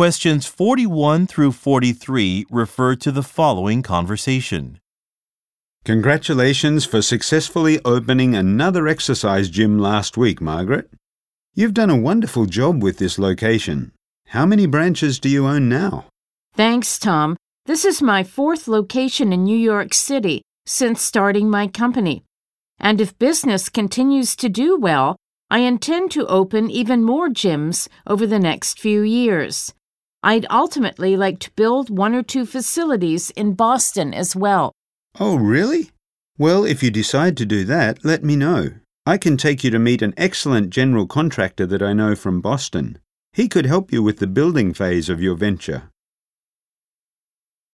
Questions 41 through 43 refer to the following conversation. Congratulations for successfully opening another exercise gym last week, Margaret. You've done a wonderful job with this location. How many branches do you own now? Thanks, Tom. This is my fourth location in New York City since starting my company. And if business continues to do well, I intend to open even more gyms over the next few years. I'd ultimately like to build one or two facilities in Boston as well. Oh, really? Well, if you decide to do that, let me know. I can take you to meet an excellent general contractor that I know from Boston. He could help you with the building phase of your venture.